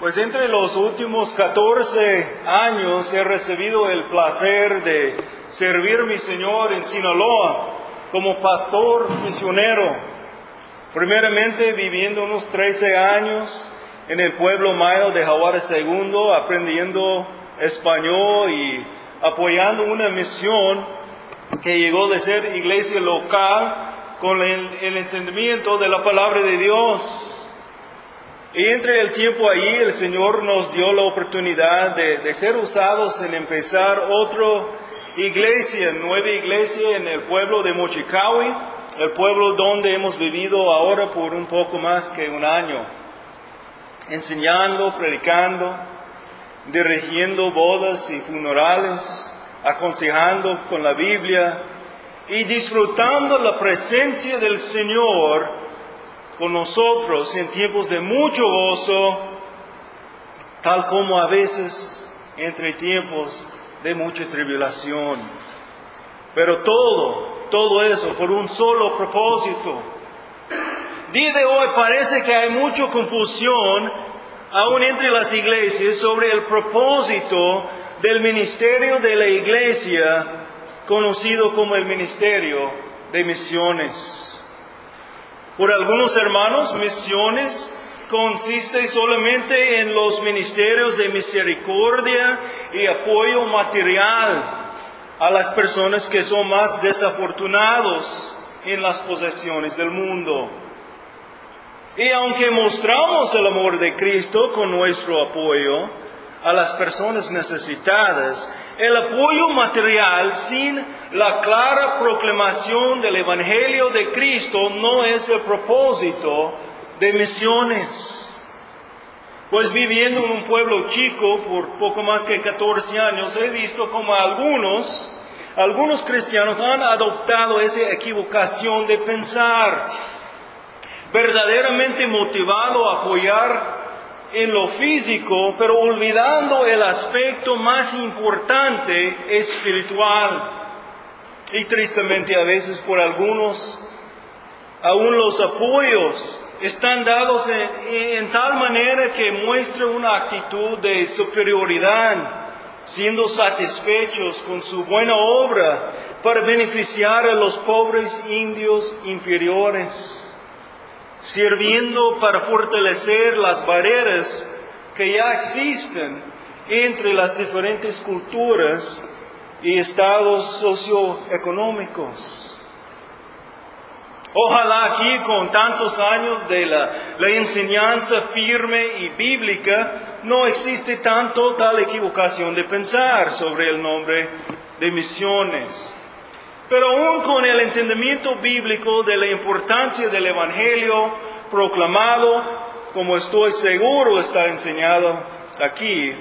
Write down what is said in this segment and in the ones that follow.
Pues entre los últimos 14 años he recibido el placer de servir a mi Señor en Sinaloa como pastor misionero. Primeramente viviendo unos 13 años en el pueblo mayo de Jaguares II, aprendiendo español y apoyando una misión que llegó de ser iglesia local con el, el entendimiento de la palabra de Dios. Y entre el tiempo ahí el Señor nos dio la oportunidad de, ser usados en empezar otra iglesia, nueva iglesia en el pueblo de Mochicawi, el pueblo donde hemos vivido ahora por un poco más que un año, enseñando, predicando, dirigiendo bodas y funerales, aconsejando con la Biblia y disfrutando la presencia del Señor con nosotros en tiempos de mucho gozo, tal como a veces entre tiempos de mucha tribulación. Pero todo, todo eso por un solo propósito. Día hoy parece que hay mucha confusión aún entre las iglesias sobre el propósito del ministerio de la iglesia conocido como el ministerio de misiones. Por algunos hermanos, misiones consiste solamente en los ministerios de misericordia y apoyo material a las personas que son más desafortunados en las posesiones del mundo. Y aunque mostramos el amor de Cristo con nuestro apoyo, a las personas necesitadas. El apoyo material sin la clara proclamación del Evangelio de Cristo no es el propósito de misiones. Pues viviendo en un pueblo chico por poco más que 14 años, he visto como algunos, algunos cristianos han adoptado esa equivocación de pensar, verdaderamente motivado a apoyar en lo físico, pero olvidando el aspecto más importante espiritual. Y tristemente a veces por algunos, aún los apoyos están dados en, tal manera que muestra una actitud de superioridad, siendo satisfechos con su buena obra para beneficiar a los pobres indios inferiores sirviendo para fortalecer las barreras que ya existen entre las diferentes culturas y estados socioeconómicos. Ojalá aquí con tantos años de la, enseñanza firme y bíblica no existe tanto tal equivocación de pensar sobre el nombre de misiones. Pero aún con el entendimiento bíblico de la importancia del Evangelio proclamado, como estoy seguro está enseñado aquí,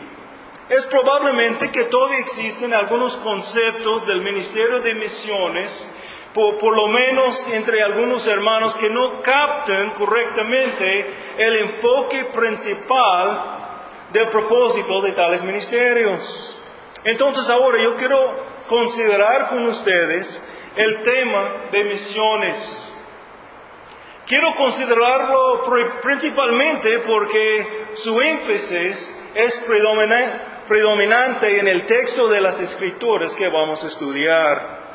es probablemente que todavía existen algunos conceptos del ministerio de misiones, por, por, lo menos entre algunos hermanos que no captan correctamente el enfoque principal del propósito de tales ministerios. Entonces ahora yo quiero considerar con ustedes el tema de misiones. Quiero considerarlo principalmente porque su énfasis es predominante en el texto de las escrituras que vamos a estudiar.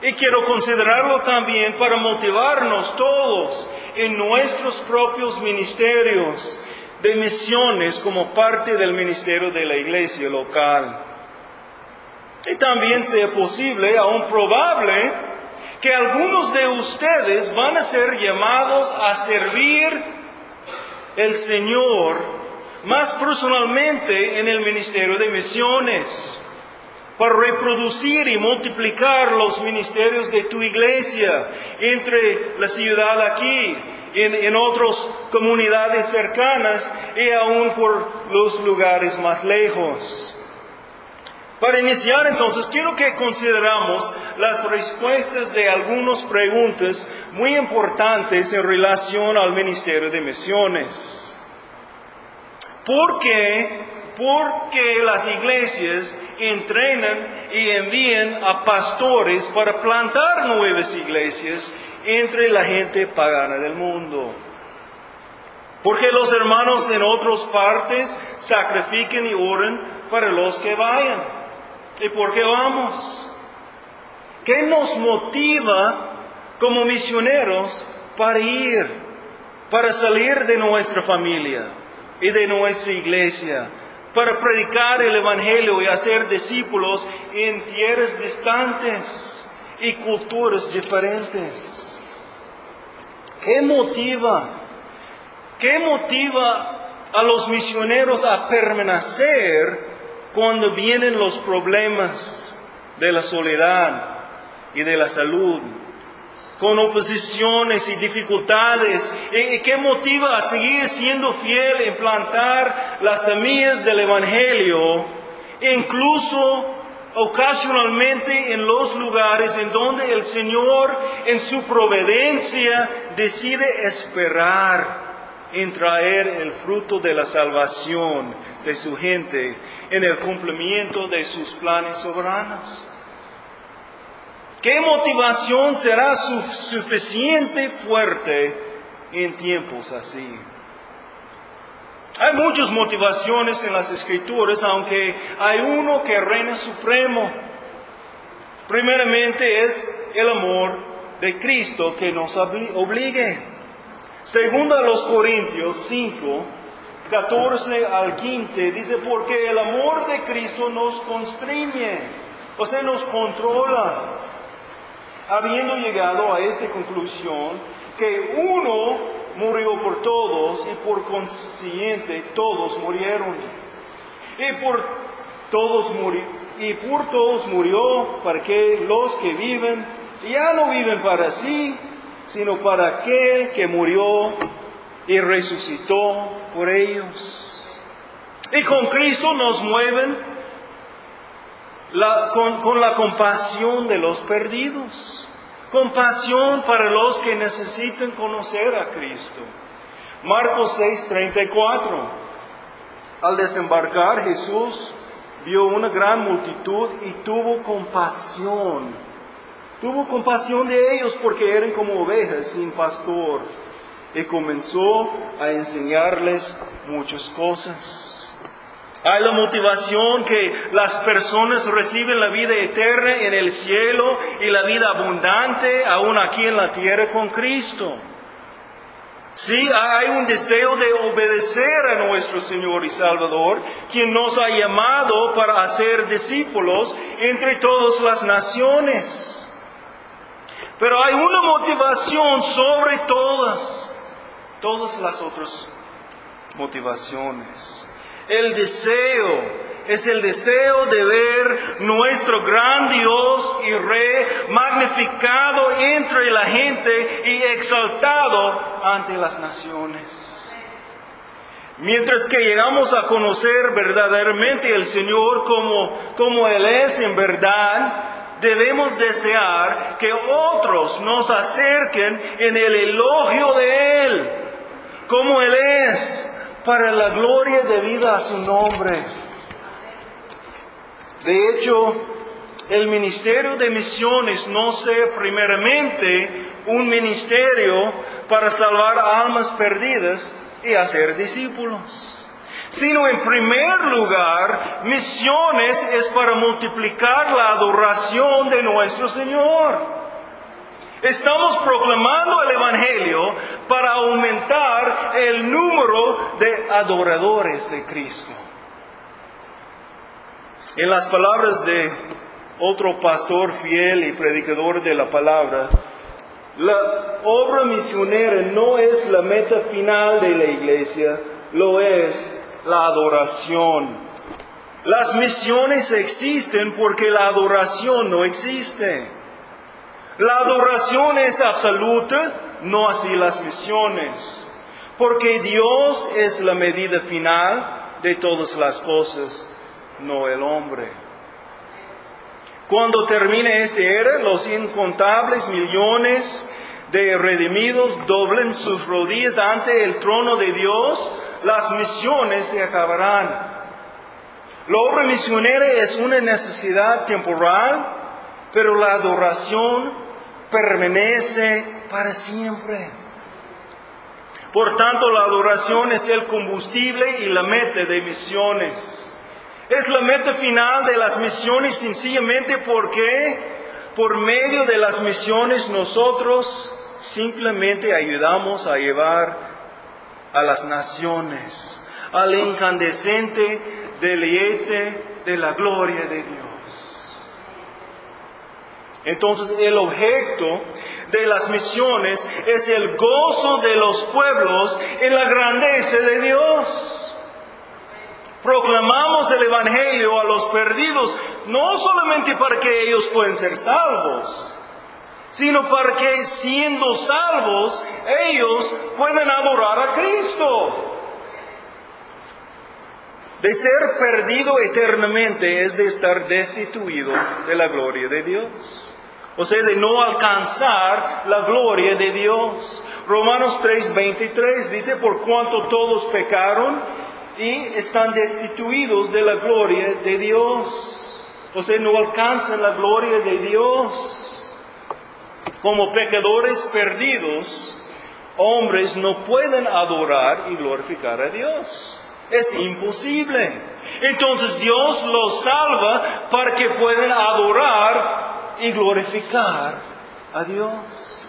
Y quiero considerarlo también para motivarnos todos en nuestros propios ministerios de misiones como parte del ministerio de la iglesia local. Y también sea posible, aún probable, que algunos de ustedes van a ser llamados a servir el Señor más personalmente en el ministerio de misiones, para reproducir y multiplicar los ministerios de tu iglesia entre la ciudad aquí, en, en otras comunidades cercanas y aún por los lugares más lejos. Para iniciar entonces, quiero que consideramos las respuestas de algunas preguntas muy importantes en relación al Ministerio de Misiones. ¿Por qué? Porque las iglesias entrenan y envían a pastores para plantar nuevas iglesias entre la gente pagana del mundo. Porque los hermanos en otras partes sacrifiquen y oren para los que vayan. ¿Y por qué vamos? ¿Qué nos motiva como misioneros para ir, para salir de nuestra familia y de nuestra iglesia, para predicar el Evangelio y hacer discípulos en tierras distantes y culturas diferentes? ¿Qué motiva? ¿Qué motiva a los misioneros a permanecer cuando vienen los problemas de la soledad y de la salud? Con oposiciones y dificultades. ¿Y qué motiva a seguir siendo fiel en plantar las semillas del Evangelio, incluso ocasionalmente en los lugares en donde el Señor en su providencia decide esperar en traer el fruto de la salvación de su gente en el cumplimiento de sus planes soberanos. ¿Qué motivación será suficiente fuerte en tiempos así? Hay muchas motivaciones en las escrituras, aunque hay uno que reina supremo. Primeramente es el amor de Cristo que nos obligue. Segundo a los Corintios 5, 14 al 15, dice, porque el amor de Cristo nos constriñe, o sea, nos controla, habiendo llegado a esta conclusión, que uno murió por todos y por consiguiente todos murieron. Y por todos murió, y por todos murió para que los que viven ya no viven para sí, sino para aquel que murió y resucitó por ellos. Y con Cristo nos mueven con, con la compasión de los perdidos, compasión para los que necesitan conocer a Cristo. Marcos 6:34. Al desembarcar Jesús vio una gran multitud y tuvo compasión Tuvo compasión de ellos porque eran como ovejas sin pastor y comenzó a enseñarles muchas cosas. Hay la motivación que las personas reciben la vida eterna en el cielo y la vida abundante aún aquí en la tierra con Cristo. Sí, hay un deseo de obedecer a nuestro Señor y Salvador, quien nos ha llamado para hacer discípulos entre todas las naciones. Pero hay una motivación sobre todas, todas las otras motivaciones. El deseo es el deseo de ver nuestro gran Dios y Rey magnificado entre la gente y exaltado ante las naciones. Mientras que llegamos a conocer verdaderamente el Señor como, como Él es en verdad, debemos desear que otros nos acerquen en el elogio de Él, como Él es, para la gloria de vida a su nombre. De hecho, el ministerio de misiones no sea primeramente un ministerio para salvar almas perdidas y hacer discípulos sino en primer lugar, misiones es para multiplicar la adoración de nuestro Señor. Estamos proclamando el Evangelio para aumentar el número de adoradores de Cristo. En las palabras de otro pastor fiel y predicador de la palabra, la obra misionera no es la meta final de la iglesia, lo es la adoración. Las misiones existen porque la adoración no existe. La adoración es absoluta, no así las misiones, porque Dios es la medida final de todas las cosas, no el hombre. Cuando termine esta era, los incontables millones de redimidos doblen sus rodillas ante el trono de Dios las misiones se acabarán. La obra misionera es una necesidad temporal, pero la adoración permanece para siempre. Por tanto, la adoración es el combustible y la meta de misiones. Es la meta final de las misiones sencillamente porque por medio de las misiones nosotros simplemente ayudamos a llevar a las naciones al incandescente deleite de la gloria de Dios. Entonces el objeto de las misiones es el gozo de los pueblos en la grandeza de Dios. Proclamamos el Evangelio a los perdidos, no solamente para que ellos puedan ser salvos, sino para que siendo salvos ellos puedan adorar a Cristo. De ser perdido eternamente es de estar destituido de la gloria de Dios. O sea, de no alcanzar la gloria de Dios. Romanos 3:23 dice, por cuanto todos pecaron y están destituidos de la gloria de Dios. O sea, no alcanzan la gloria de Dios. Como pecadores perdidos, hombres no pueden adorar y glorificar a Dios. Es imposible. Entonces Dios los salva para que puedan adorar y glorificar a Dios.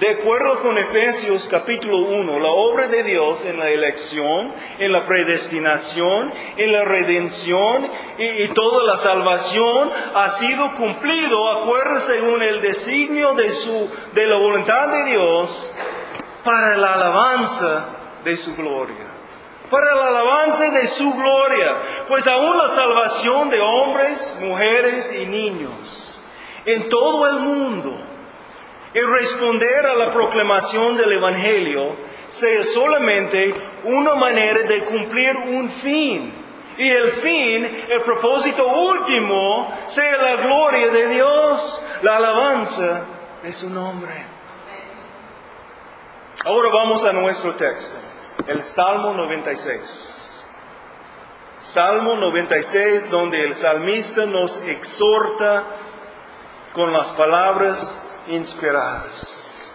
De acuerdo con Efesios capítulo 1, la obra de Dios en la elección, en la predestinación, en la redención y, toda la salvación ha sido cumplido, acuerdo según el designio de, su, de la voluntad de Dios para la alabanza de su gloria, para la alabanza de su gloria, pues aún la salvación de hombres, mujeres y niños en todo el mundo, el responder a la proclamación del Evangelio sea solamente una manera de cumplir un fin. Y el fin, el propósito último, sea la gloria de Dios, la alabanza de su nombre. Ahora vamos a nuestro texto el Salmo 96. Salmo 96, donde el salmista nos exhorta con las palabras inspiradas.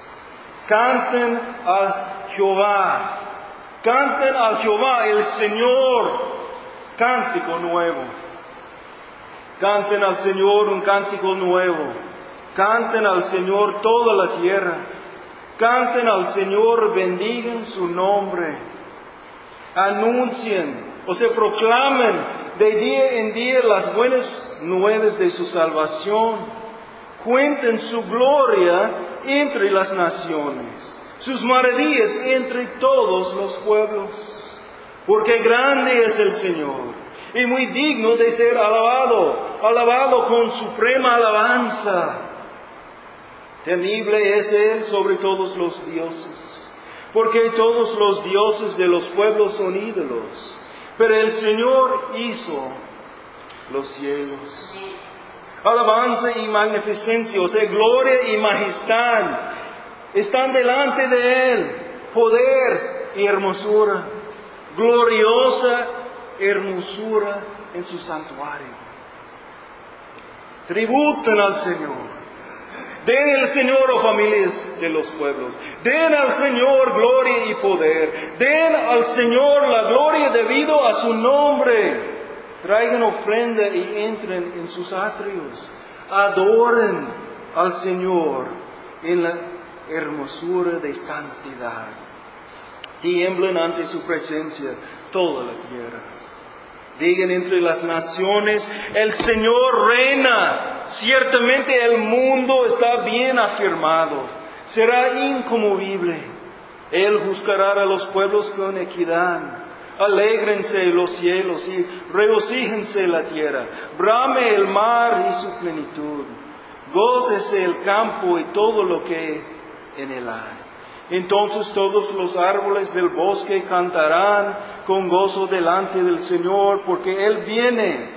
Canten al Jehová, canten al Jehová, el Señor, cántico nuevo. Canten al Señor un cántico nuevo. Canten al Señor toda la tierra. Canten al Señor, bendigan su nombre. Anuncien o se proclamen de día en día las buenas nuevas de su salvación. Cuenten su gloria entre las naciones, sus maravillas entre todos los pueblos. Porque grande es el Señor y muy digno de ser alabado, alabado con suprema alabanza. Temible es Él sobre todos los dioses, porque todos los dioses de los pueblos son ídolos, pero el Señor hizo los cielos. Alabanza y magnificencia, o sea, gloria y majestad, están delante de Él, poder y hermosura, gloriosa hermosura en su santuario. Tributen al Señor Den al Señor, oh familias de los pueblos. Den al Señor gloria y poder. Den al Señor la gloria debido a su nombre. Traigan ofrenda y entren en sus atrios. Adoren al Señor en la hermosura de santidad. Tiemblen ante su presencia toda la tierra. Digan entre las naciones, el Señor reina. Ciertamente el mundo está bien afirmado. Será incomovible. Él juzgará a los pueblos con equidad. Alégrense los cielos y regocíjense la tierra. Brame el mar y su plenitud. Gócese el campo y todo lo que en él hay. Entonces todos los árboles del bosque cantarán con gozo delante del Señor, porque Él viene,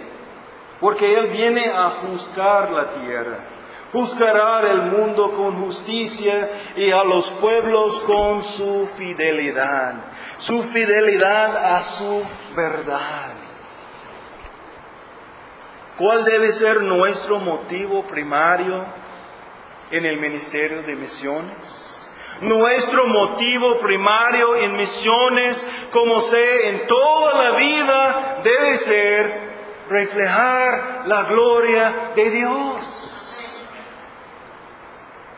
porque Él viene a juzgar la tierra. Juzgará el mundo con justicia y a los pueblos con su fidelidad, su fidelidad a su verdad. ¿Cuál debe ser nuestro motivo primario en el ministerio de misiones? Nuestro motivo primario en misiones, como sé en toda la vida, debe ser reflejar la gloria de Dios.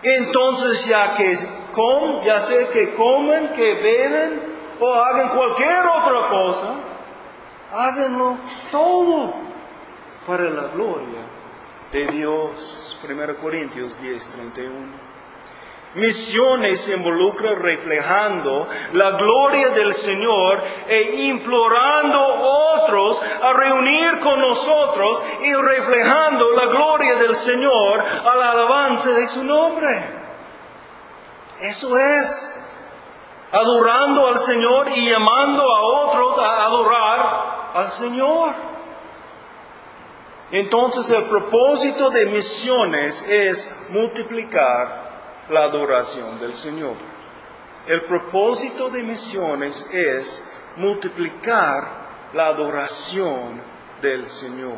Entonces, ya que com, ya sé que comen, que beben o hagan cualquier otra cosa, háganlo todo para la gloria de Dios. 1 Corintios 10, 31. Misiones involucra reflejando la gloria del Señor e implorando a otros a reunir con nosotros y reflejando la gloria del Señor al alabanza de su nombre. Eso es. Adorando al Señor y llamando a otros a adorar al Señor. Entonces el propósito de misiones es multiplicar la adoración del Señor. El propósito de misiones es multiplicar la adoración del Señor.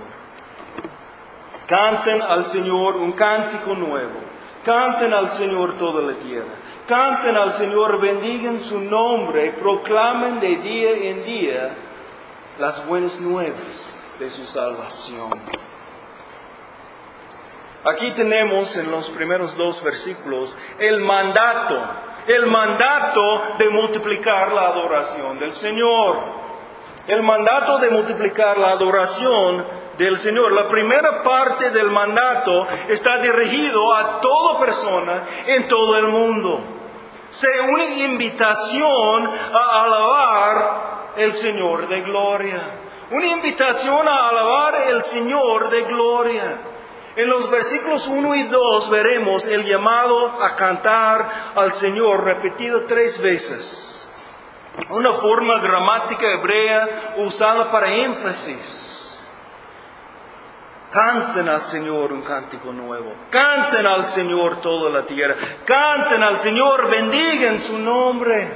Canten al Señor un cántico nuevo. Canten al Señor toda la tierra. Canten al Señor, bendigan su nombre, proclamen de día en día las buenas nuevas de su salvación. Aquí tenemos en los primeros dos versículos el mandato, el mandato de multiplicar la adoración del Señor. El mandato de multiplicar la adoración del Señor. La primera parte del mandato está dirigido a toda persona en todo el mundo. Sea una invitación a alabar el Señor de gloria. Una invitación a alabar el Señor de gloria. En los versículos 1 y 2 veremos el llamado a cantar al Señor repetido tres veces. Una forma gramática hebrea usada para énfasis. Canten al Señor un cántico nuevo. Canten al Señor toda la tierra. Canten al Señor, bendigan su nombre.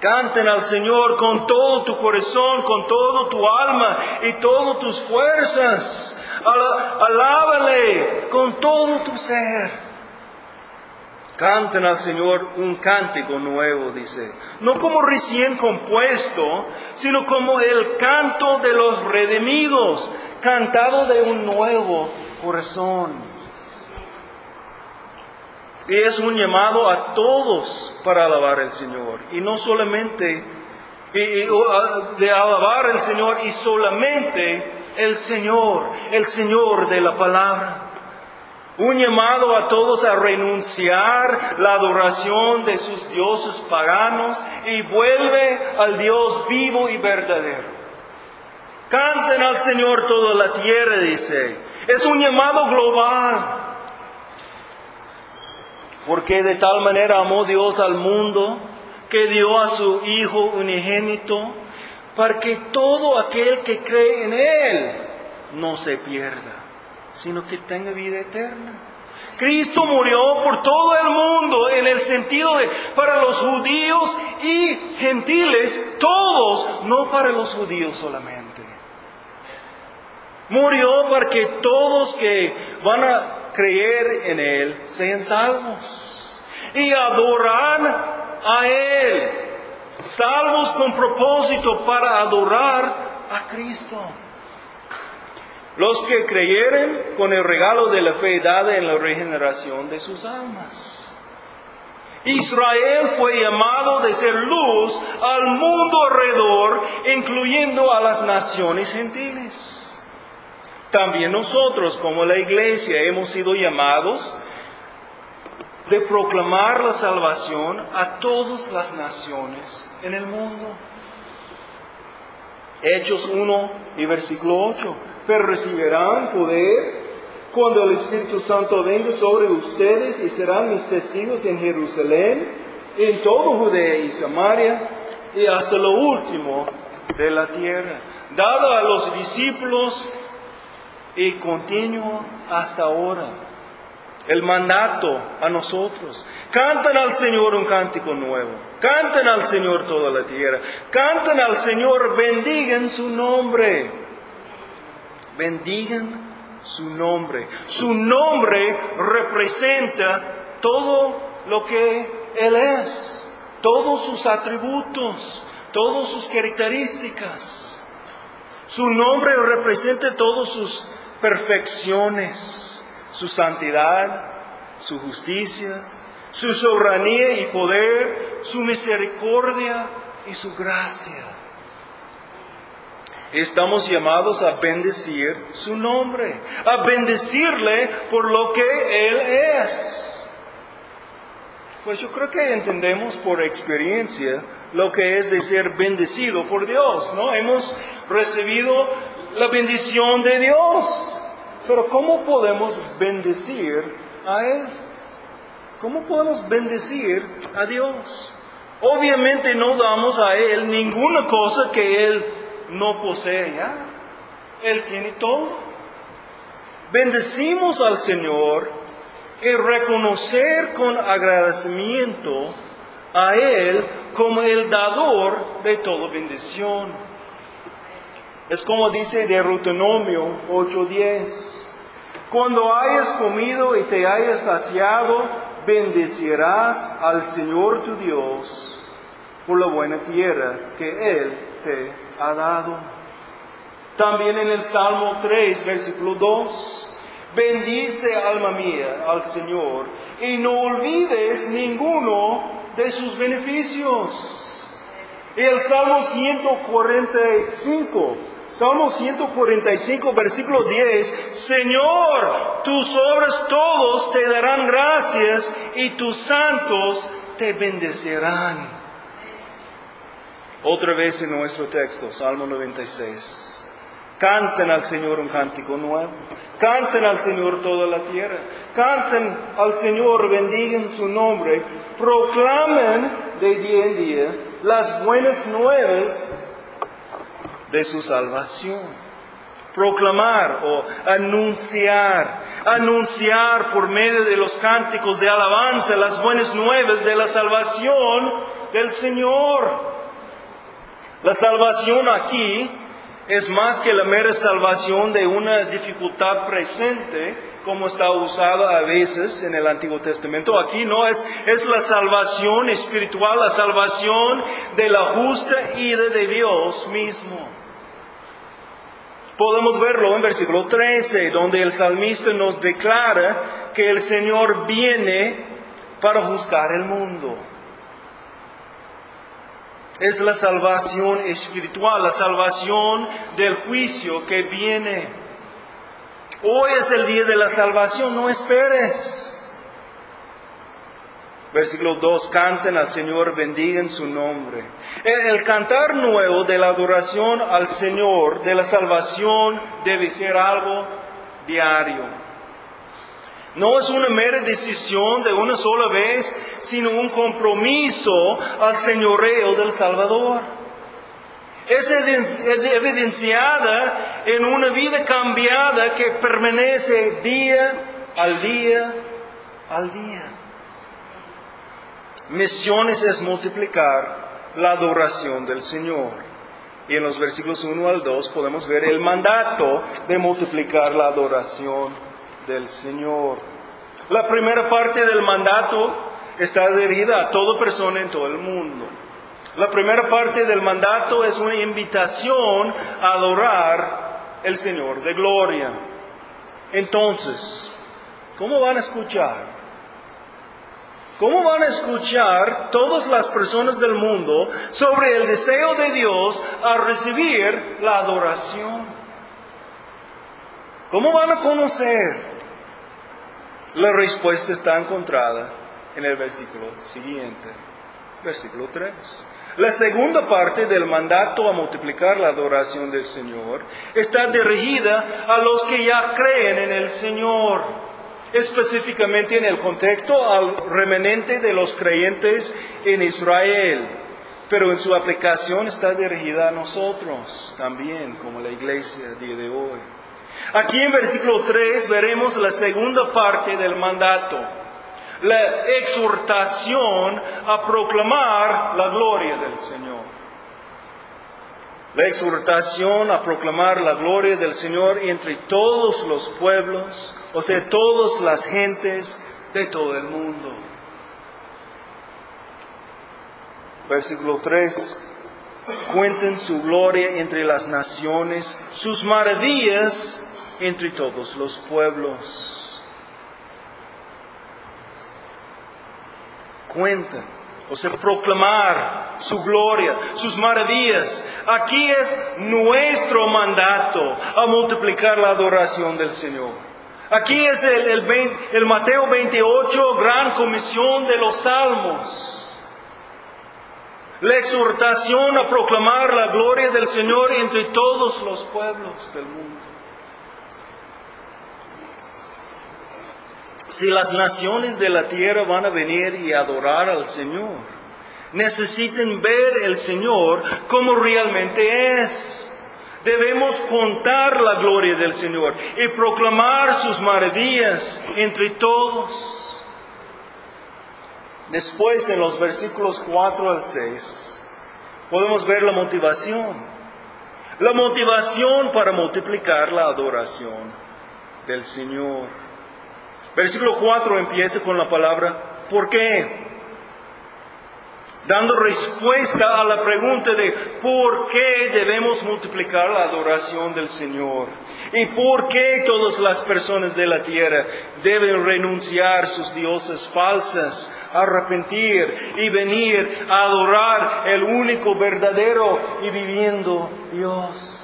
Canten al Señor con todo tu corazón, con todo tu alma y todas tus fuerzas. Alábale con todo tu ser. Canten al Señor un cántico nuevo, dice. No como recién compuesto, sino como el canto de los redimidos, cantado de un nuevo corazón. Es un llamado a todos para alabar al Señor. Y no solamente de alabar al Señor y solamente el Señor, el Señor de la palabra. Un llamado a todos a renunciar la adoración de sus dioses paganos y vuelve al Dios vivo y verdadero. Canten al Señor toda la tierra, dice. Es un llamado global. Porque de tal manera amó Dios al mundo que dio a su Hijo unigénito para que todo aquel que cree en Él no se pierda, sino que tenga vida eterna. Cristo murió por todo el mundo en el sentido de para los judíos y gentiles, todos, no para los judíos solamente. Murió para que todos que van a creer en Él sean salvos y adorar a Él, salvos con propósito para adorar a Cristo. Los que creyeren con el regalo de la fe dada en la regeneración de sus almas. Israel fue llamado de ser luz al mundo alrededor, incluyendo a las naciones gentiles. También nosotros como la iglesia hemos sido llamados de proclamar la salvación a todas las naciones en el mundo. Hechos 1 y versículo 8. Pero recibirán poder cuando el Espíritu Santo venga sobre ustedes y serán mis testigos en Jerusalén, en todo Judea y Samaria y hasta lo último de la tierra. Dado a los discípulos y continuo hasta ahora. El mandato a nosotros. Canten al Señor un cántico nuevo. Canten al Señor toda la tierra. Canten al Señor, bendigan su nombre. Bendigan su nombre. Su nombre representa todo lo que Él es, todos sus atributos, todas sus características. Su nombre representa todas sus perfecciones, su santidad, su justicia, su soberanía y poder, su misericordia y su gracia. Estamos llamados a bendecir su nombre, a bendecirle por lo que Él es. Pues yo creo que entendemos por experiencia lo que es de ser bendecido por Dios, ¿no? Hemos recibido la bendición de Dios. Pero ¿cómo podemos bendecir a Él? ¿Cómo podemos bendecir a Dios? Obviamente no damos a Él ninguna cosa que Él no posee. Él tiene todo. Bendecimos al Señor y reconocer con agradecimiento a Él como el dador de toda bendición. Es como dice Deuteronomio 8:10. Cuando hayas comido y te hayas saciado, bendecirás al Señor tu Dios por la buena tierra que Él te ha dado. También en el Salmo 3, versículo 2, bendice alma mía al Señor y no olvides ninguno de sus beneficios. Y el Salmo 145, Salmo 145, versículo 10, Señor, tus obras todos te darán gracias y tus santos te bendecirán. Otra vez en nuestro texto, Salmo 96. Canten al Señor un cántico nuevo. Canten al Señor toda la tierra. Canten al Señor, bendigan su nombre. Proclamen de día en día las buenas nuevas de su salvación. Proclamar o anunciar, anunciar por medio de los cánticos de alabanza las buenas nuevas de la salvación del Señor. La salvación aquí es más que la mera salvación de una dificultad presente, como está usada a veces en el Antiguo Testamento. Aquí no es, es la salvación espiritual, la salvación de la justa de Dios mismo. Podemos verlo en versículo 13, donde el salmista nos declara que el Señor viene para juzgar el mundo es la salvación espiritual, la salvación del juicio que viene. Hoy es el día de la salvación, no esperes. Versículo 2, canten al Señor, bendigan su nombre. El cantar nuevo de la adoración al Señor, de la salvación, debe ser algo diario. No es una mera decisión de una sola vez, sino un compromiso al señoreo del Salvador. Es evidenciada en una vida cambiada que permanece día al día al día. Misiones es multiplicar la adoración del Señor. Y en los versículos 1 al 2 podemos ver el mandato de multiplicar la adoración del Señor. La primera parte del mandato está dirigida a toda persona en todo el mundo. La primera parte del mandato es una invitación a adorar el Señor de gloria. Entonces, ¿cómo van a escuchar? ¿Cómo van a escuchar todas las personas del mundo sobre el deseo de Dios a recibir la adoración? ¿Cómo van a conocer? La respuesta está encontrada en el versículo siguiente, versículo 3. La segunda parte del mandato a multiplicar la adoración del Señor está dirigida a los que ya creen en el Señor, específicamente en el contexto al remanente de los creyentes en Israel, pero en su aplicación está dirigida a nosotros también, como la iglesia a día de hoy. Aquí en versículo 3 veremos la segunda parte del mandato, la exhortación a proclamar la gloria del Señor. La exhortación a proclamar la gloria del Señor entre todos los pueblos, o sea, todas las gentes de todo el mundo. Versículo 3. Cuenten su gloria entre las naciones, sus maravillas entre todos los pueblos. Cuenten, o sea, proclamar su gloria, sus maravillas. Aquí es nuestro mandato a multiplicar la adoración del Señor. Aquí es el, el, Mateo 28, gran comisión de los salmos. La exhortación a proclamar la gloria del Señor entre todos los pueblos del mundo. Si las naciones de la tierra van a venir y adorar al Señor, necesitan ver el Señor como realmente es. Debemos contar la gloria del Señor y proclamar sus maravillas entre todos. Después, en los versículos 4 al 6, podemos ver la motivación. La motivación para multiplicar la adoración del Señor. Versículo 4 empieza con la palabra ¿por qué? dando respuesta a la pregunta de por qué debemos multiplicar la adoración del Señor y por qué todas las personas de la tierra deben renunciar sus dioses falsas, arrepentir y venir a adorar el único verdadero y viviendo Dios.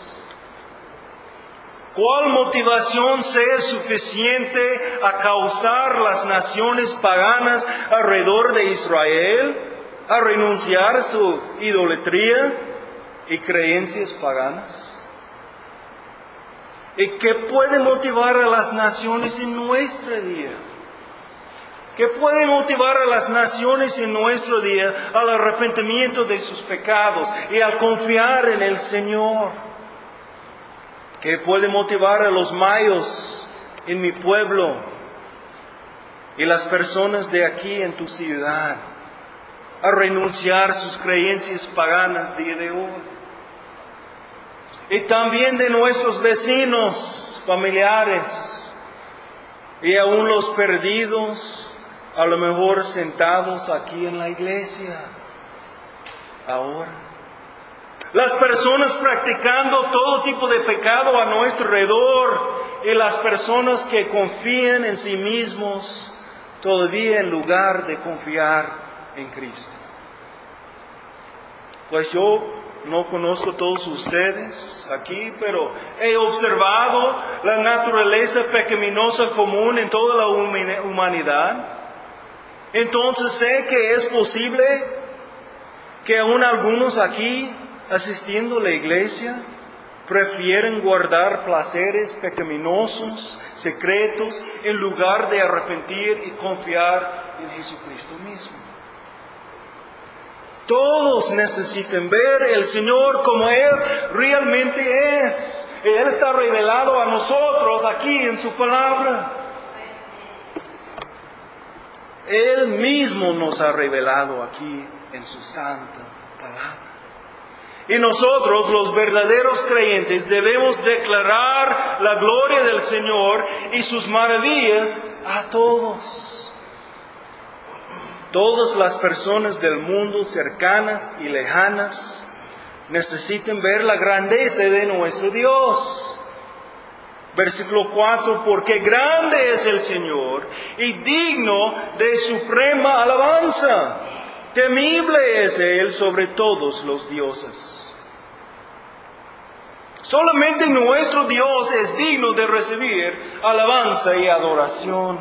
¿Cuál motivación sea suficiente a causar las naciones paganas alrededor de Israel? a renunciar su idolatría y creencias paganas? ¿Y qué puede motivar a las naciones en nuestro día? ¿Qué puede motivar a las naciones en nuestro día al arrepentimiento de sus pecados y al confiar en el Señor? ¿Qué puede motivar a los mayos en mi pueblo y las personas de aquí en tu ciudad? a renunciar sus creencias paganas día de hoy. Y también de nuestros vecinos, familiares, y aún los perdidos, a lo mejor sentados aquí en la iglesia, ahora. Las personas practicando todo tipo de pecado a nuestro alrededor y las personas que confían en sí mismos todavía en lugar de confiar en Cristo. Pues yo no conozco todos ustedes aquí, pero he observado la naturaleza pecaminosa común en toda la humanidad. Entonces sé que es posible que aún algunos aquí asistiendo a la iglesia prefieren guardar placeres pecaminosos, secretos, en lugar de arrepentir y confiar en Jesucristo mismo. Todos necesitan ver el Señor como Él realmente es. Él está revelado a nosotros aquí en su palabra. Él mismo nos ha revelado aquí en su santa palabra. Y nosotros, los verdaderos creyentes, debemos declarar la gloria del Señor y sus maravillas a todos. Todas las personas del mundo, cercanas y lejanas, necesitan ver la grandeza de nuestro Dios. Versículo 4, porque grande es el Señor y digno de suprema alabanza. Temible es Él sobre todos los dioses. Solamente nuestro Dios es digno de recibir alabanza y adoración.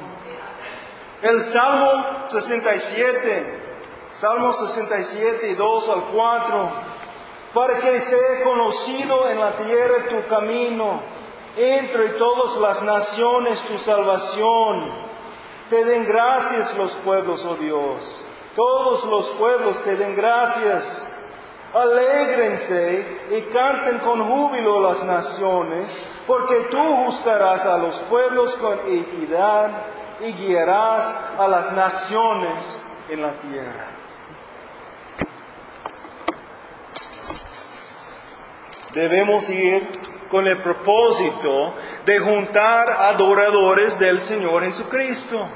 El Salmo 67, Salmo 67 y 2 al 4, para que sea conocido en la tierra tu camino, entre todas las naciones tu salvación. Te den gracias los pueblos, oh Dios. Todos los pueblos te den gracias. Alégrense y canten con júbilo las naciones, porque tú juzgarás a los pueblos con equidad y guiarás a las naciones en la tierra. Debemos ir con el propósito de juntar adoradores del Señor Jesucristo.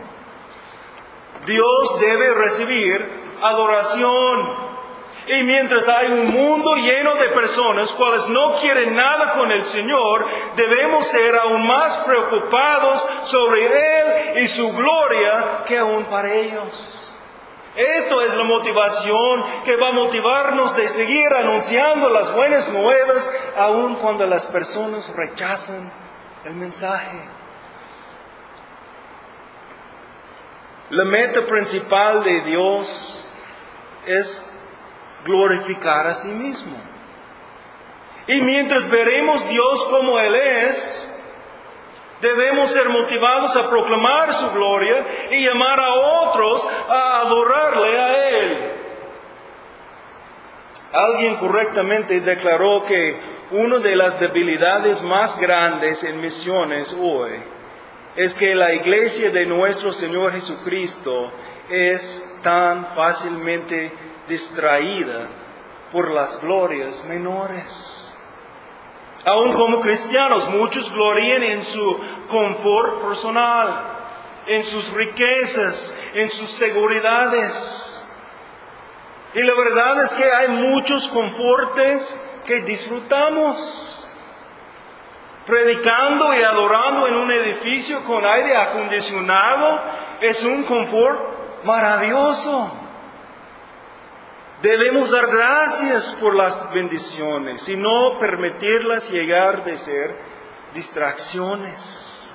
Dios debe recibir adoración Y mientras hay un mundo lleno de personas cuales no quieren nada con el Señor, debemos ser aún más preocupados sobre Él y su gloria que aún para ellos. Esto es la motivación que va a motivarnos de seguir anunciando las buenas nuevas aun cuando las personas rechazan el mensaje. La meta principal de Dios es glorificar a sí mismo. Y mientras veremos Dios como Él es, Debemos ser motivados a proclamar su gloria y llamar a otros a adorarle a Él. Alguien correctamente declaró que una de las debilidades más grandes en misiones hoy es que la iglesia de nuestro Señor Jesucristo es tan fácilmente distraída por las glorias menores. Aún como cristianos, muchos glorían en su confort personal, en sus riquezas, en sus seguridades. Y la verdad es que hay muchos confortes que disfrutamos. Predicando y adorando en un edificio con aire acondicionado es un confort maravilloso. Debemos dar gracias por las bendiciones y no permitirlas llegar de ser distracciones.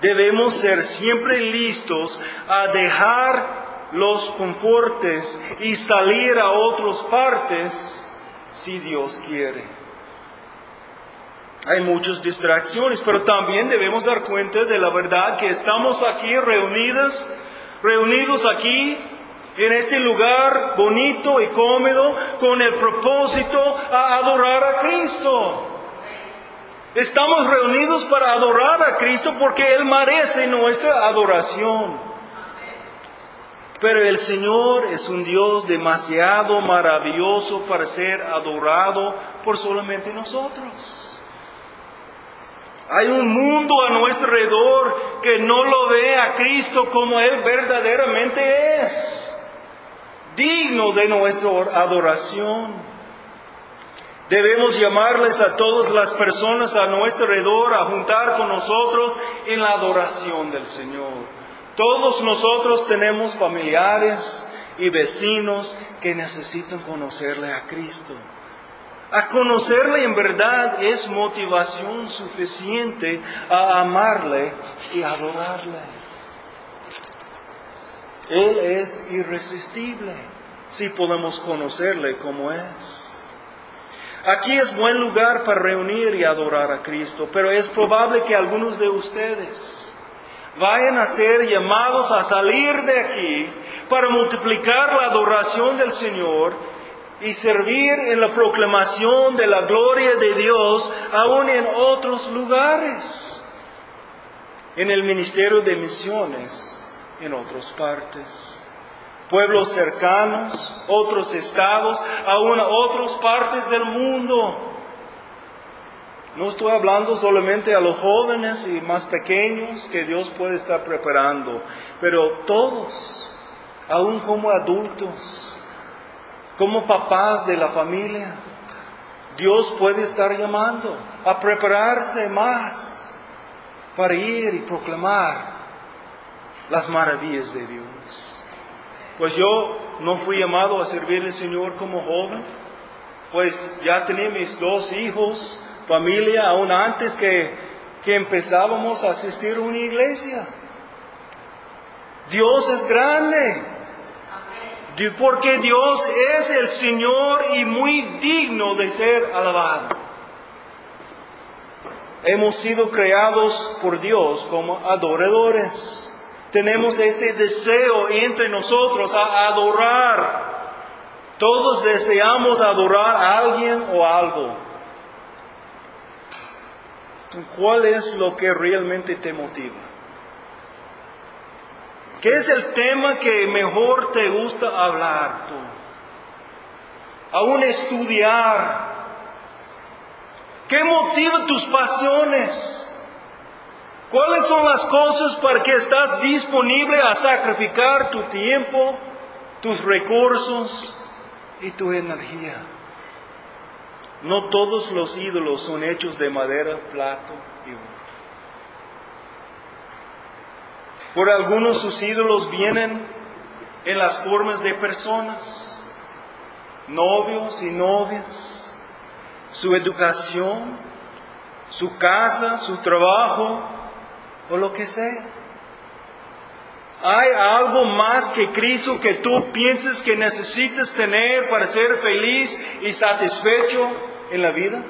Debemos ser siempre listos a dejar los confortes y salir a otras partes si Dios quiere. Hay muchas distracciones, pero también debemos dar cuenta de la verdad que estamos aquí reunidos, reunidos aquí en este lugar bonito y cómodo con el propósito a adorar a Cristo. Estamos reunidos para adorar a Cristo porque Él merece nuestra adoración. Pero el Señor es un Dios demasiado maravilloso para ser adorado por solamente nosotros. Hay un mundo a nuestro alrededor que no lo ve a Cristo como Él verdaderamente es digno de nuestra adoración. Debemos llamarles a todas las personas a nuestro alrededor a juntar con nosotros en la adoración del Señor. Todos nosotros tenemos familiares y vecinos que necesitan conocerle a Cristo. A conocerle en verdad es motivación suficiente a amarle y adorarle. Él es irresistible si podemos conocerle como es. Aquí es buen lugar para reunir y adorar a Cristo, pero es probable que algunos de ustedes vayan a ser llamados a salir de aquí para multiplicar la adoración del Señor y servir en la proclamación de la gloria de Dios aún en otros lugares, en el ministerio de misiones en otras partes. Pueblos cercanos, otros estados, aún otras partes del mundo. No estoy hablando solamente a los jóvenes y más pequeños que Dios puede estar preparando, pero todos, aún como adultos, como papás de la familia, Dios puede estar llamando a prepararse más para ir y proclamar las maravillas de Dios. Pues yo no fui llamado a servir al Señor como joven, pues ya tenía mis dos hijos, familia, aún antes que, que empezábamos a asistir a una iglesia. Dios es grande, porque Dios es el Señor y muy digno de ser alabado. Hemos sido creados por Dios como adoradores tenemos este deseo entre nosotros a adorar. Todos deseamos adorar a alguien o algo. ¿Cuál es lo que realmente te motiva? ¿Qué es el tema que mejor te gusta hablar tú? Aún estudiar. ¿Qué motiva tus pasiones? ¿Cuáles son las cosas para que estás disponible a sacrificar tu tiempo, tus recursos, y tu energía. No todos los ídolos son hechos de madera, plato y oro. Por algunos sus ídolos vienen en las formas de personas, novios y novias, su educación, su casa, su trabajo o lo que sea. ¿Hay algo más que Cristo que tú pienses que necesitas tener para ser feliz y satisfecho en la vida?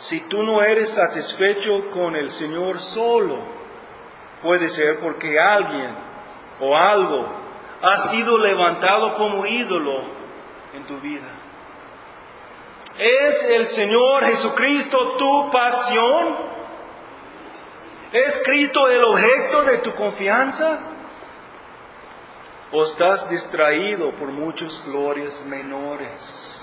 Si tú no eres satisfecho con el Señor solo, puede ser porque alguien o algo ha sido levantado como ídolo en tu vida. ¿Es el Señor Jesucristo tu pasión? ¿Es Cristo el objeto de tu confianza? ¿O estás distraído por muchas glorias menores?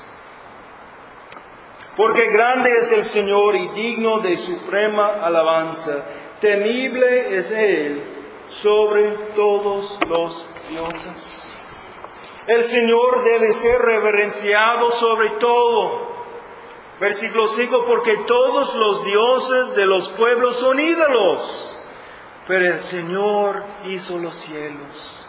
Porque grande es el Señor y digno de suprema alabanza. Temible es Él sobre todos los dioses. El Señor debe ser reverenciado sobre todo. Versículo 5, porque todos los dioses de los pueblos son ídolos, pero el Señor hizo los cielos.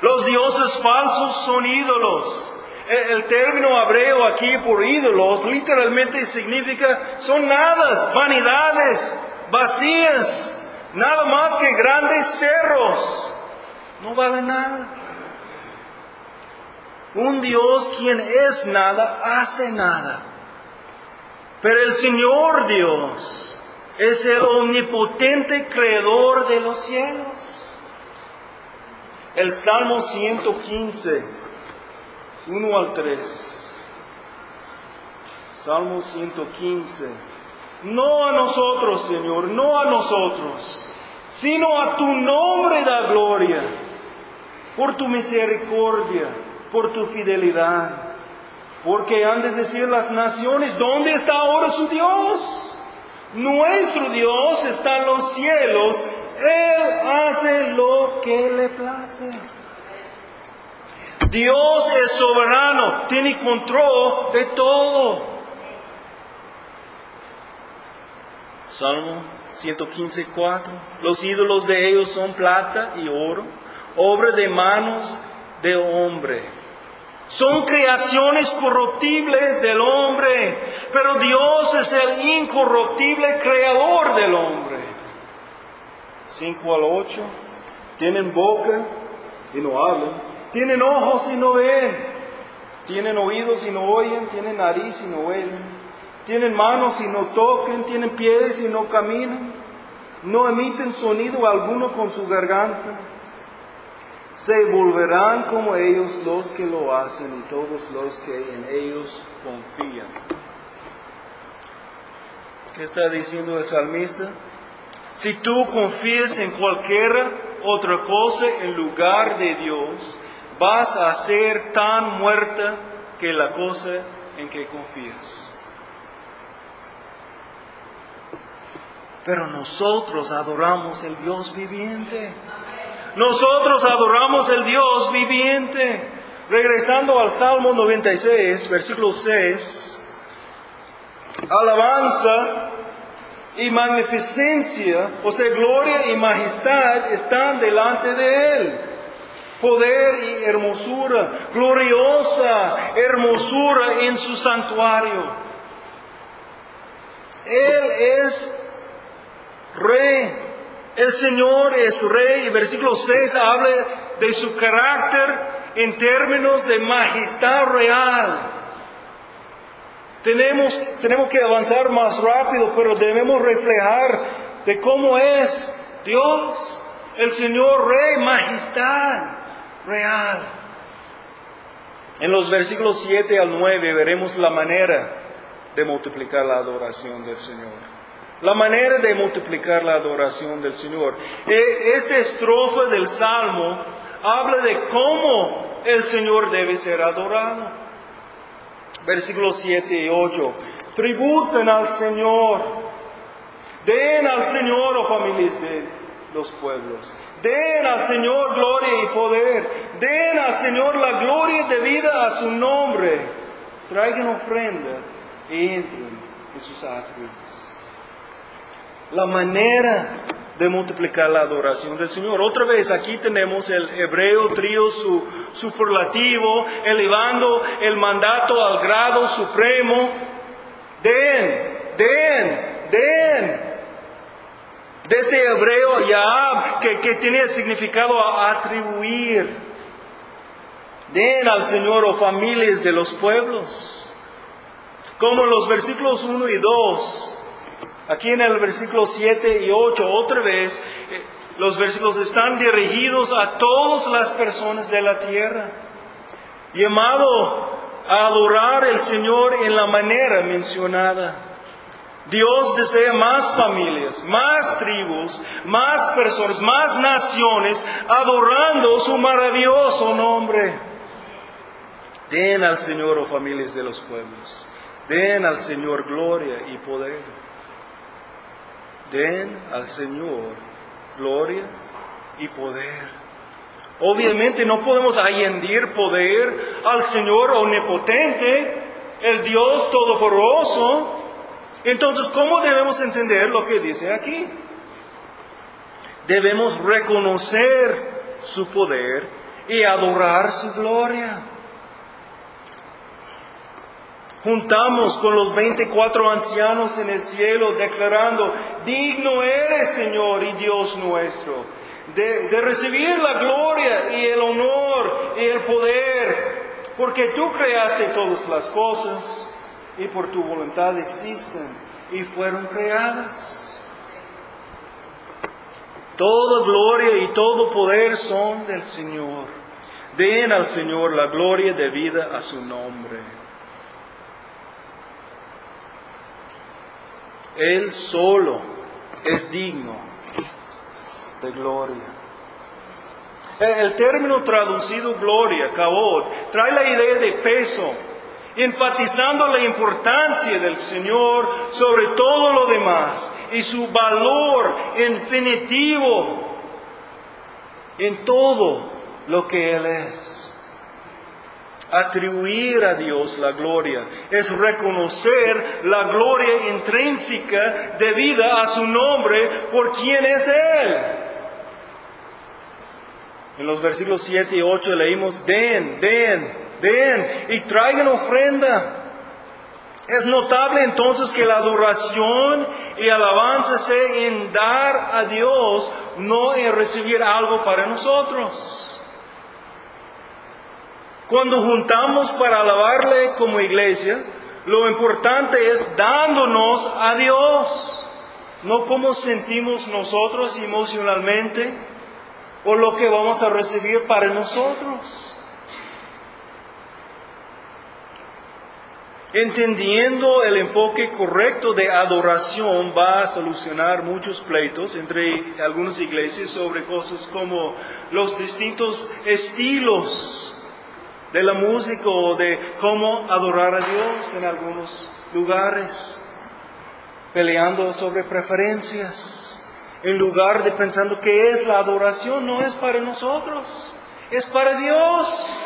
Los dioses falsos son ídolos, el término hebreo aquí por ídolos literalmente significa son nadas, vanidades, vacías, nada más que grandes cerros. No vale nada. Un Dios quien es nada, hace nada. Pero el Señor Dios es el omnipotente creador de los cielos. El Salmo 115 1 al 3. Salmo 115. No a nosotros, Señor, no a nosotros, sino a tu nombre da gloria, por tu misericordia, por tu fidelidad. Porque han de decir las naciones, ¿dónde está ahora su Dios? Nuestro Dios está en los cielos, Él hace lo que le place. Dios es soberano, tiene control de todo. Salmo 115, 4. Los ídolos de ellos son plata y oro, obra de manos de hombre. Son creaciones corruptibles del hombre, pero Dios es el incorruptible creador del hombre. 5 al 8. Tienen boca y no hablan tienen ojos y no ven. Tienen oídos y no oyen. Tienen nariz y no huelen. Tienen manos y no toquen. Tienen pies y no caminan. No emiten sonido alguno con su garganta. Se volverán como ellos los que lo hacen y todos los que en ellos confían. ¿Qué está diciendo el salmista? Si tú confías en cualquier otra cosa en lugar de Dios, vas a ser tan muerta que la cosa en que confías. Pero nosotros adoramos el Dios viviente. Nosotros adoramos el Dios viviente. Regresando al Salmo 96, versículo 6. Alabanza y magnificencia, o sea, gloria y majestad están delante de Él poder y hermosura, gloriosa hermosura en su santuario. Él es rey, el Señor es rey, y versículo 6 habla de su carácter en términos de majestad real. Tenemos, tenemos que avanzar más rápido, pero debemos reflejar de cómo es Dios, el Señor Rey, majestad real. En los versículos 7 al 9 veremos la manera de multiplicar la adoración del Señor. La manera de multiplicar la adoración del Señor. E, esta estrofa del Salmo habla de cómo el Señor debe ser adorado. Versículos 7 y 8. Tributen al Señor. Den al Señor, oh familias los pueblos. Den al Señor gloria y poder. Den al Señor la gloria debida a su nombre. Traigan ofrenda y entren en sus atrios. La manera de multiplicar la adoración del Señor. Otra vez aquí tenemos el hebreo trío su, superlativo, elevando el mandato al grado supremo. Den, den, den. De este hebreo Yahab, que, tiene significado atribuir. Den al Señor o oh familias de los pueblos. Como los versículos 1 y 2 Aquí en el versículo 7 y 8, otra vez, eh, los versículos están dirigidos a todas las personas de la tierra. Llamado a adorar al Señor en la manera mencionada. Dios desea más familias, más tribus, más personas, más naciones adorando su maravilloso nombre. Den al Señor, oh familias de los pueblos, den al Señor gloria y poder. Den al Señor gloria y poder. Obviamente no podemos añadir poder al Señor omnipotente, el Dios todopoderoso. Entonces, ¿cómo debemos entender lo que dice aquí? Debemos reconocer su poder y adorar su gloria juntamos con los 24 ancianos en el cielo declarando, digno eres Señor y Dios nuestro, de, recibir la gloria y el honor y el poder, porque tú creaste todas las cosas y por tu voluntad existen y fueron creadas. Toda gloria y todo poder son del Señor. Den al Señor la gloria debida a su nombre. Él solo es digno de gloria. El término traducido gloria, cabot, trae la idea de peso, enfatizando la importancia del Señor sobre todo lo demás y su valor infinitivo en todo lo que Él es. Atribuir a Dios la gloria es reconocer la gloria intrínseca debida a su nombre por quien es Él. En los versículos 7 y 8 leímos, den, den, den y traigan ofrenda. Es notable entonces que la adoración y alabanza sea en dar a Dios, no en recibir algo para nosotros. Cuando juntamos para alabarle como iglesia, lo importante es dándonos a Dios, no como sentimos nosotros emocionalmente o lo que vamos a recibir para nosotros. Entendiendo el enfoque correcto de adoración va a solucionar muchos pleitos entre algunas iglesias sobre cosas como los distintos estilos de la música o de cómo adorar a Dios en algunos lugares, peleando sobre preferencias, en lugar de pensando que es la adoración, no es para nosotros, es para Dios.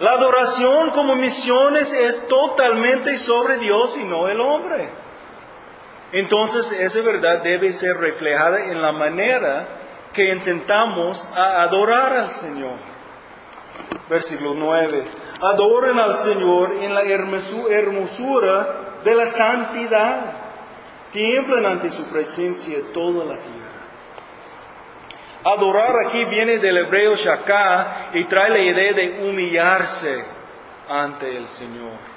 La adoración como misiones es totalmente sobre Dios y no el hombre. Entonces esa verdad debe ser reflejada en la manera que intentamos adorar al Señor. Versículo 9. Adoren al Señor en la hermosura de la santidad. Tiemblen ante su presencia toda la tierra. Adorar aquí viene del hebreo shaka y trae la idea de humillarse ante el Señor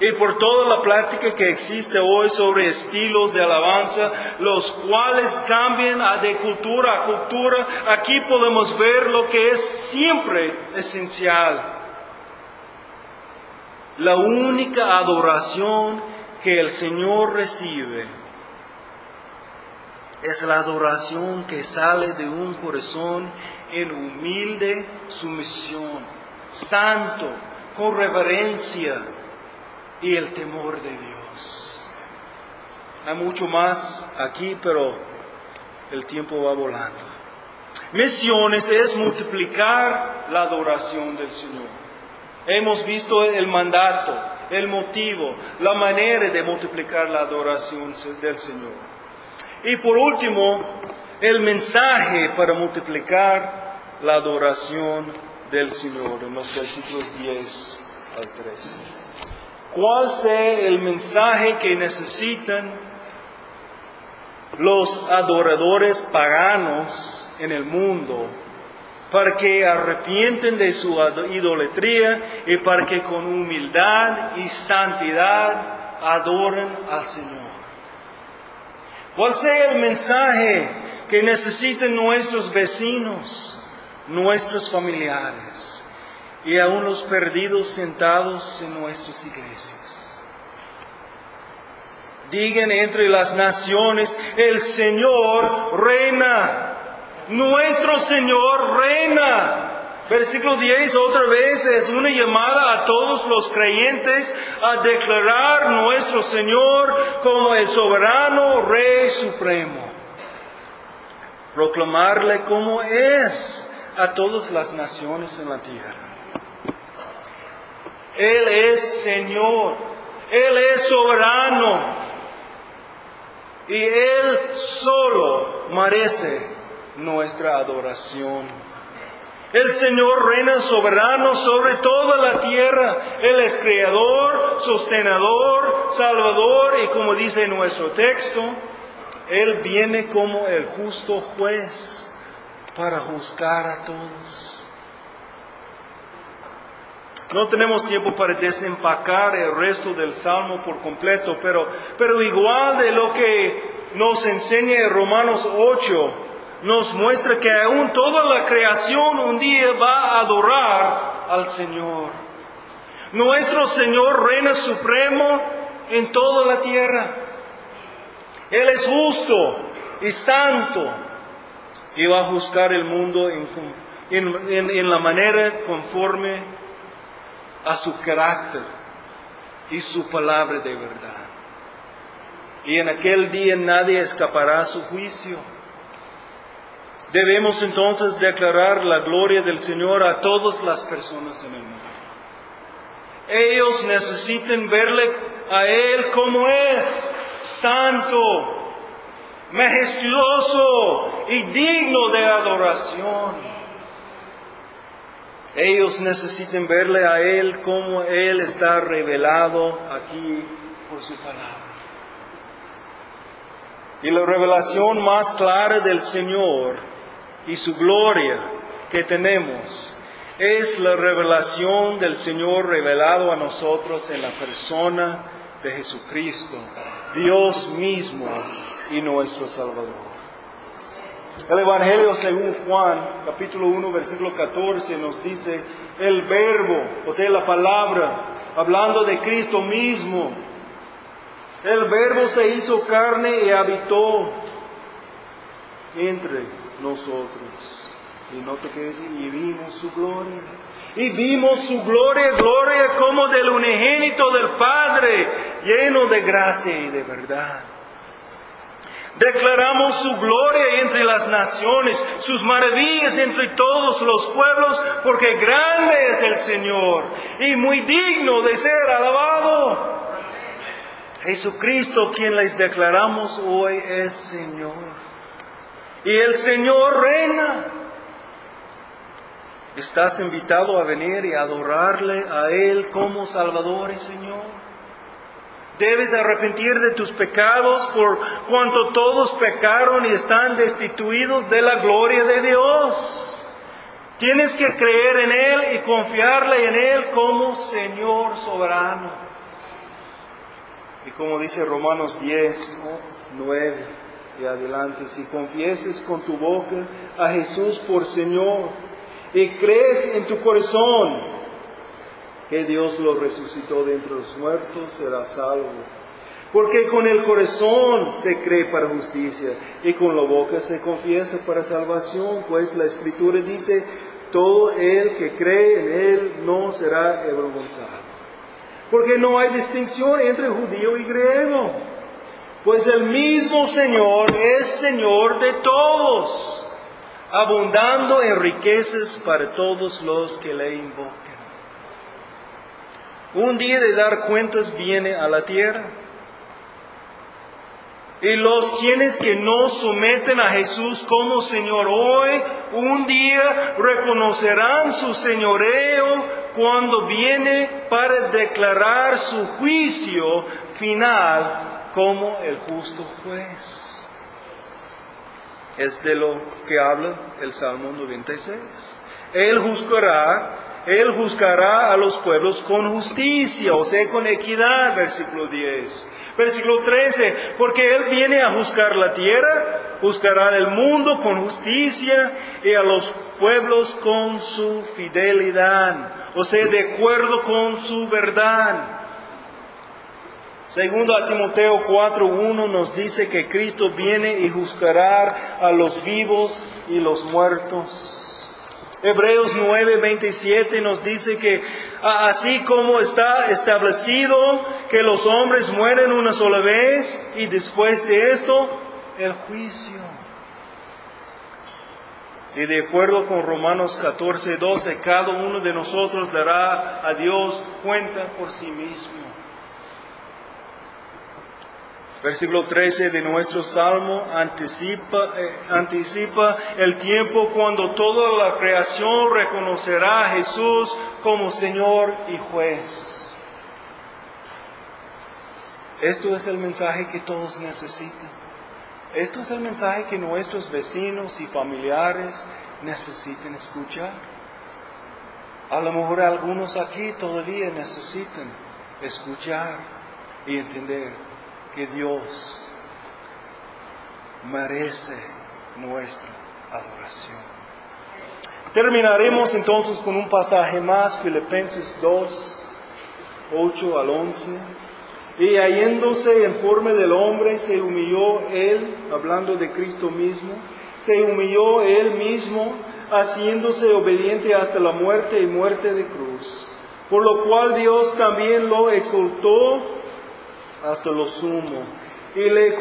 y por toda la plática que existe hoy sobre estilos de alabanza, los cuales cambian de cultura a cultura, aquí podemos ver lo que es siempre esencial. La única adoración que el Señor recibe es la adoración que sale de un corazón en humilde sumisión, santo, con reverencia y el temor de Dios. Hay mucho más aquí, pero el tiempo va volando. Misiones es multiplicar la adoración del Señor. Hemos visto el mandato, el motivo, la manera de multiplicar la adoración del Señor. Y por último, el mensaje para multiplicar la adoración del Señor en los versículos 10 al 13. ¿Cuál sea el mensaje que necesitan los adoradores paganos en el mundo para que arrepienten de su idolatría y para que con humildad y santidad adoren al Señor. ¿Cuál sea el mensaje que necesitan nuestros vecinos, nuestros familiares y aún los perdidos sentados en nuestras iglesias? Digan entre las naciones, el Señor reina. Nuestro Señor reina. Versículo 10 otra vez es una llamada a todos los creyentes a declarar nuestro Señor como el soberano Rey Supremo. Proclamarle como es a todas las naciones en la tierra. Él es Señor, Él es soberano, y Él solo merece nuestra adoración. El Señor reina soberano sobre toda la tierra. Él es creador, sostenedor, salvador y como dice nuestro texto, Él viene como el justo juez para juzgar a todos. No tenemos tiempo para desempacar el resto del Salmo por completo, pero, pero igual de lo que nos enseña Romanos 8, nos muestra que aún toda la creación un día va a adorar al Señor. Nuestro Señor reina supremo en toda la tierra. Él es justo y santo y va a juzgar el mundo en, la manera conforme a su carácter y su palabra de verdad. Y en aquel día nadie escapará a su juicio. Debemos entonces declarar la gloria del Señor a todas las personas en el mundo. Ellos necesitan verle a Él como es, santo, majestuoso y digno de adoración. Ellos necesitan verle a Él como Él está revelado aquí por su palabra. Y la revelación más clara del Señor y su gloria que tenemos es la revelación del Señor revelado a nosotros en la persona de Jesucristo, Dios mismo y nuestro Salvador. El Evangelio según Juan, capítulo 1, versículo 14, nos dice el verbo, o sea, la palabra, hablando de Cristo mismo. El verbo se hizo carne y habitó entre nosotros. Y nota que dice, y vimos su gloria. Y vimos su gloria, gloria como del unigénito del Padre, lleno de gracia y de verdad. Declaramos su gloria entre las naciones, sus maravillas entre todos los pueblos, porque grande es el Señor y muy digno de ser alabado. Jesucristo, quien les declaramos hoy, es Señor. Y el Señor reina. Estás invitado a venir y adorarle a Él como Salvador y Señor. Debes arrepentir de tus pecados por cuanto todos pecaron y están destituidos de la gloria de Dios. Tienes que creer en Él y confiarle en Él como Señor soberano. Y como dice Romanos 10, 9 y adelante, si confieses con tu boca a Jesús por Señor y crees en tu corazón que Dios lo resucitó de entre los muertos, será salvo. Porque con el corazón se cree para justicia y con la boca se confiesa para salvación, pues la escritura dice, todo el que cree en él no será avergonzado. Porque no hay distinción entre judío y griego, Pues el mismo Señor es Señor de todos, abundando en riquezas para todos los que le invocan. Un día de dar cuentas viene a la tierra. Y los quienes que no someten a Jesús como Señor hoy, un día reconocerán su señoreo cuando viene para declarar su juicio final como el justo juez. Es de lo que habla el Salmo 96. Él juzgará él juzgará a los pueblos con justicia, o sea, con equidad, versículo 10. Versículo 13, porque Él viene a juzgar la tierra, juzgará el mundo con justicia y a los pueblos con su fidelidad, o sea, de acuerdo con su verdad. Segundo a Timoteo 4.1 nos dice que Cristo viene y juzgará a los vivos y los muertos. Hebreos 9:27 nos dice que así como está establecido que los hombres mueren una sola vez y después de esto el juicio. Y de acuerdo con Romanos 14:12, cada uno de nosotros dará a Dios cuenta por sí mismo. Versículo 13 de nuestro salmo anticipa, eh, anticipa el tiempo cuando toda la creación reconocerá a Jesús como Señor y juez. Esto es el mensaje que todos necesitan. Esto es el mensaje que nuestros vecinos y familiares necesitan escuchar. A lo mejor algunos aquí todavía necesitan escuchar y entender que Dios merece nuestra adoración. Terminaremos entonces con un pasaje más, Filipenses 2, 8 al 11. Y hallándose en forma del hombre, se humilló él, hablando de Cristo mismo, se humilló él mismo, haciéndose obediente hasta la muerte y muerte de cruz. Por lo cual Dios también lo exaltó hasta lo sumo, y le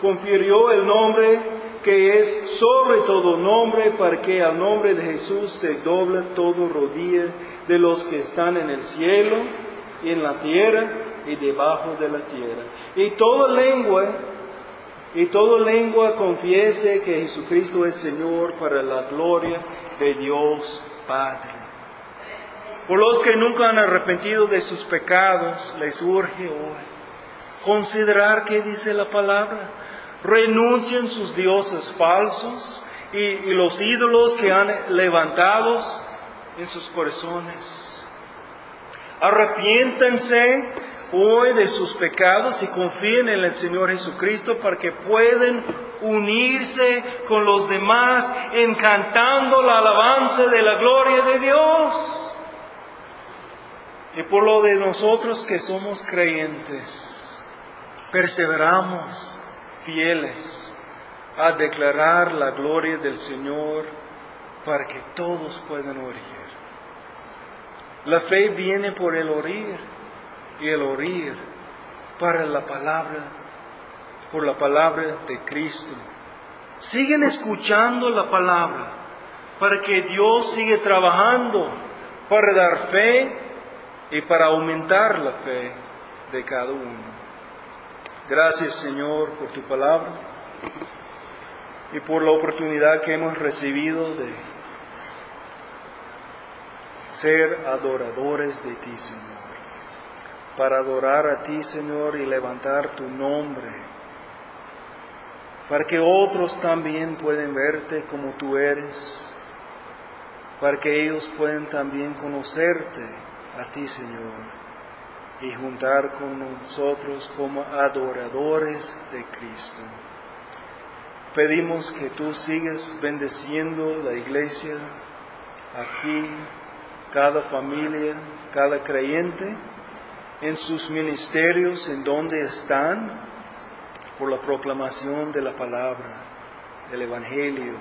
confirió el nombre que es sobre todo nombre, para que al nombre de Jesús se doble todo rodilla de los que están en el cielo y en la tierra y debajo de la tierra. Y toda lengua, y toda lengua confiese que Jesucristo es Señor para la gloria de Dios Padre. Por los que nunca han arrepentido de sus pecados, les urge hoy considerar qué dice la palabra. Renuncien sus dioses falsos y, los ídolos que han levantados en sus corazones. Arrepiéntense hoy de sus pecados y confíen en el Señor Jesucristo para que puedan unirse con los demás encantando la alabanza de la gloria de Dios. Y por lo de nosotros que somos creyentes, perseveramos fieles a declarar la gloria del Señor para que todos puedan oír. La fe viene por el oír y el oír para la palabra, por la palabra de Cristo. Siguen escuchando la palabra para que Dios siga trabajando para dar fe y para aumentar la fe de cada uno. Gracias Señor por tu palabra y por la oportunidad que hemos recibido de ser adoradores de ti, Señor. Para adorar a ti, Señor, y levantar tu nombre. Para que otros también puedan verte como tú eres. Para que ellos puedan también conocerte a ti, Señor y juntar con nosotros como adoradores de Cristo. Pedimos que tú sigas bendeciendo la iglesia aquí, cada familia, cada creyente, en sus ministerios, en donde están, por la proclamación de la palabra, del Evangelio.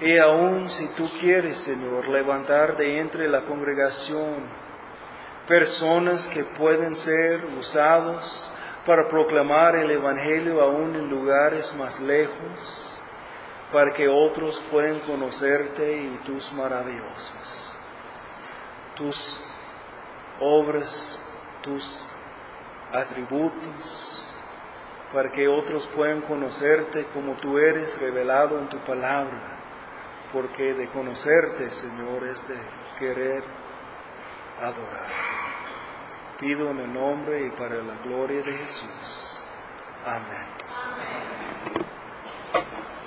Y aún si tú quieres, Señor, levantar de entre la congregación personas que pueden ser usados para proclamar el Evangelio aún en lugares más lejos, para que otros puedan conocerte y tus maravillosas, tus obras, tus atributos, para que otros puedan conocerte como tú eres revelado en tu palabra, porque de conocerte, Señor, es de querer adorar pido en el nombre y para la gloria de Jesús. Amén.